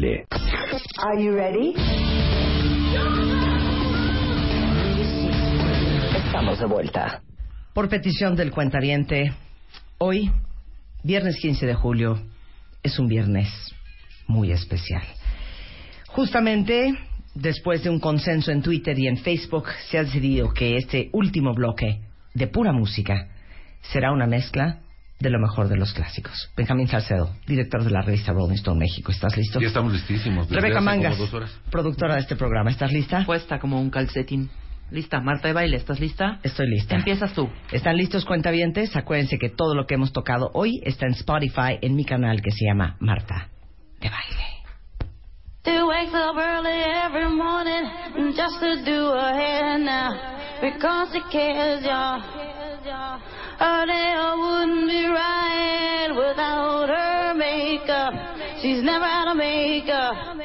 Are you ready? Estamos de vuelta. Por petición del cuentaviente, hoy, viernes 15 de julio, es un viernes muy especial. Justamente después de un consenso en Twitter y en Facebook, se ha decidido que este último bloque de pura música será una mezcla de lo mejor de los clásicos. Benjamín Salcedo, director de la revista Rolling Stone México. ¿Estás listo? Ya estamos listísimos. Rebeca Mangas, dos horas. productora de este programa. ¿Estás lista? Puesta como un calcetín. Lista, Marta de baile, ¿estás lista? Estoy lista. Empiezas tú. ¿Están listos, cuentavientes? Acuérdense que todo lo que hemos tocado hoy está en Spotify, en mi canal que se llama Marta de Baile. Adele wouldn't be right without her makeup. She's never out of makeup.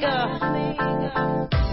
maker.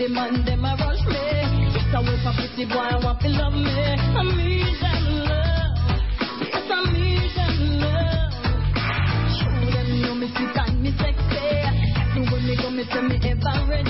the man, them a rush me. just a wait for pretty boy, I want to love me. I need that love. Yes, I love. Show them know me sweet and me sexy. Everywhere me go, me tell me ever ready.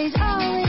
always, always.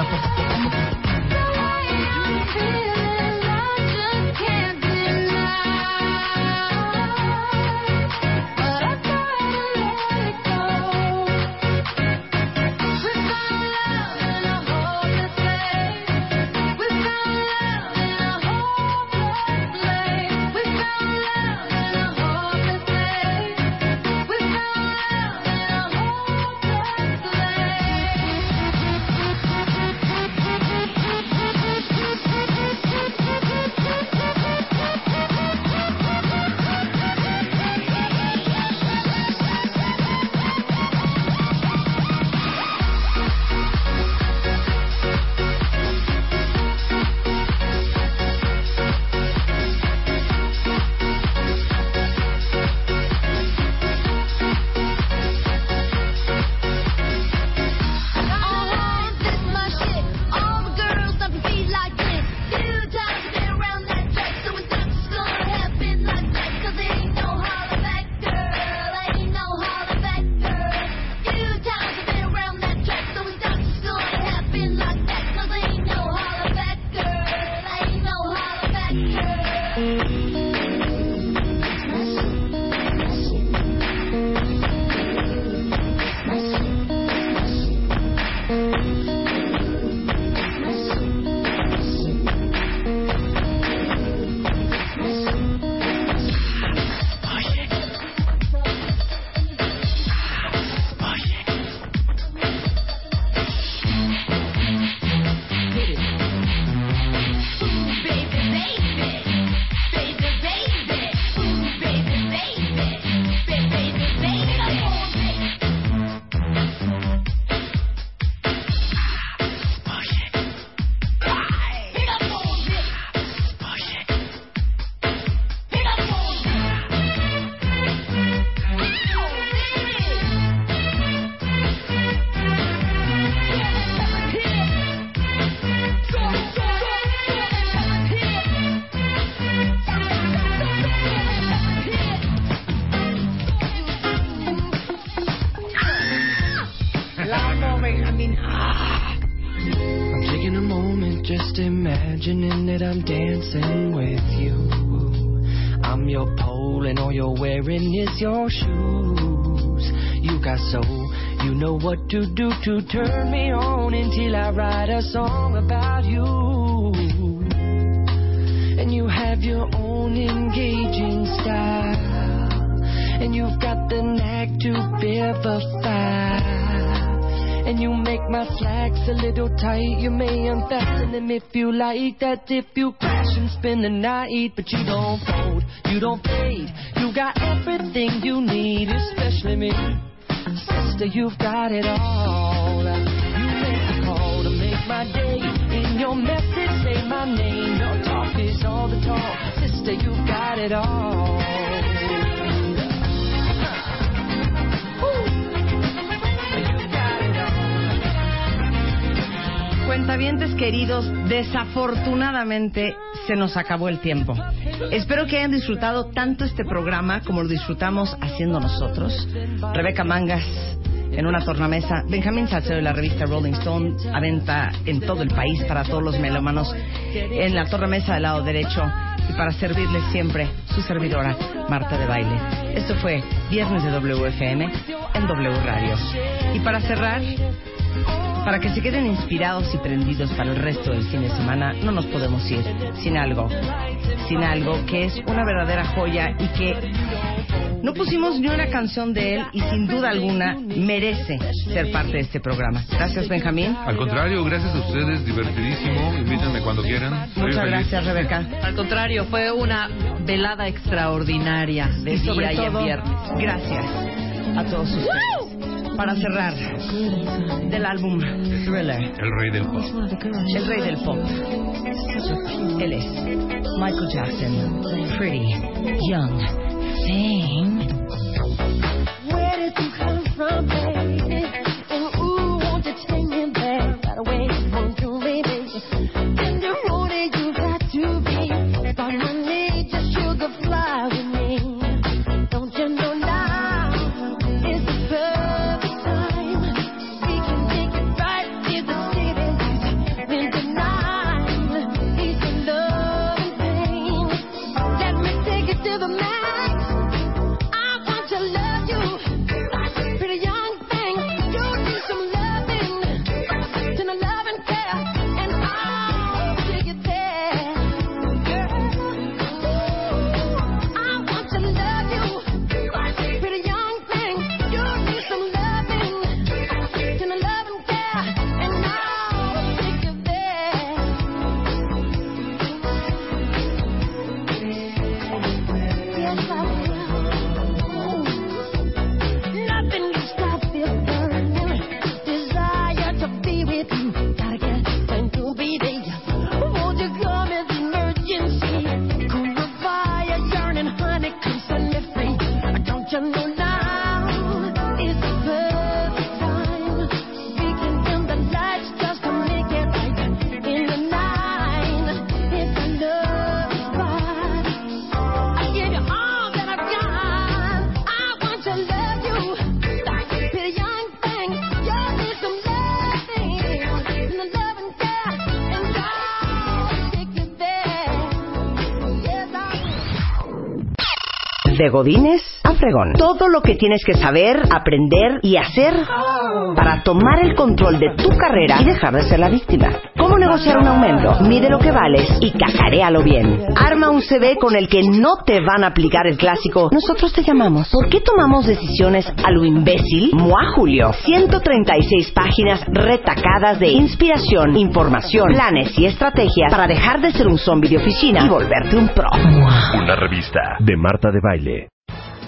The I'm taking a moment, just imagining that I'm dancing with you. I'm your pole, and all you're wearing is your shoes. You got soul, you know what to do to turn me on until I write a song about you. And you have your own engaging style, and you've got the knack to vivify. And you make my slacks a little tight. You may unfasten them if you like. That if you crash and spend the night. But you don't fold, you don't fade. You got everything you need, especially me. Sister, you've got it all. You make the call to make my day. In your message, say my name. Your talk is all the talk. Sister, you've got it all. Cuentavientes queridos, desafortunadamente se nos acabó el tiempo. Espero que hayan disfrutado tanto este programa como lo disfrutamos haciendo nosotros. Rebeca Mangas en una tornamesa. Benjamín Salcedo de la revista Rolling Stone a venta en todo el país para todos los melómanos en la tornamesa del lado derecho y para servirles siempre su servidora Marta de Baile. Esto fue Viernes de WFM en W Radio. Y para cerrar, para que se queden inspirados y prendidos para el resto del fin de semana, no nos podemos ir sin algo, sin algo que es una verdadera joya y que no pusimos ni una canción de él y sin duda alguna merece ser parte de este programa. Gracias, Benjamín. Al contrario, gracias a ustedes, divertidísimo. Invítenme cuando quieran. Soy Muchas feliz. gracias, Rebeca. Al contrario, fue una velada extraordinaria de Y sobre día y en viernes. gracias a todos ustedes. Para cerrar, del álbum Thriller, El rey del pop. el rey del pop. Él es Michael Jackson, Pretty Young Thing. Where did you come from, baby? Godines a Fregón. Todo lo que tienes que saber, aprender y hacer para tomar el control de tu carrera y dejar de ser la víctima. ¿Cómo negociar un aumento? Mide lo que vales y cacaréalo bien. Arma un CV con el que no te van a aplicar el clásico. Nosotros te llamamos. ¿Por qué tomamos decisiones a lo imbécil? Mua Julio. 136 páginas retacadas de inspiración, información, planes y estrategias para dejar de ser un zombie de oficina y volverte un pro. Una revista de Marta de Baile.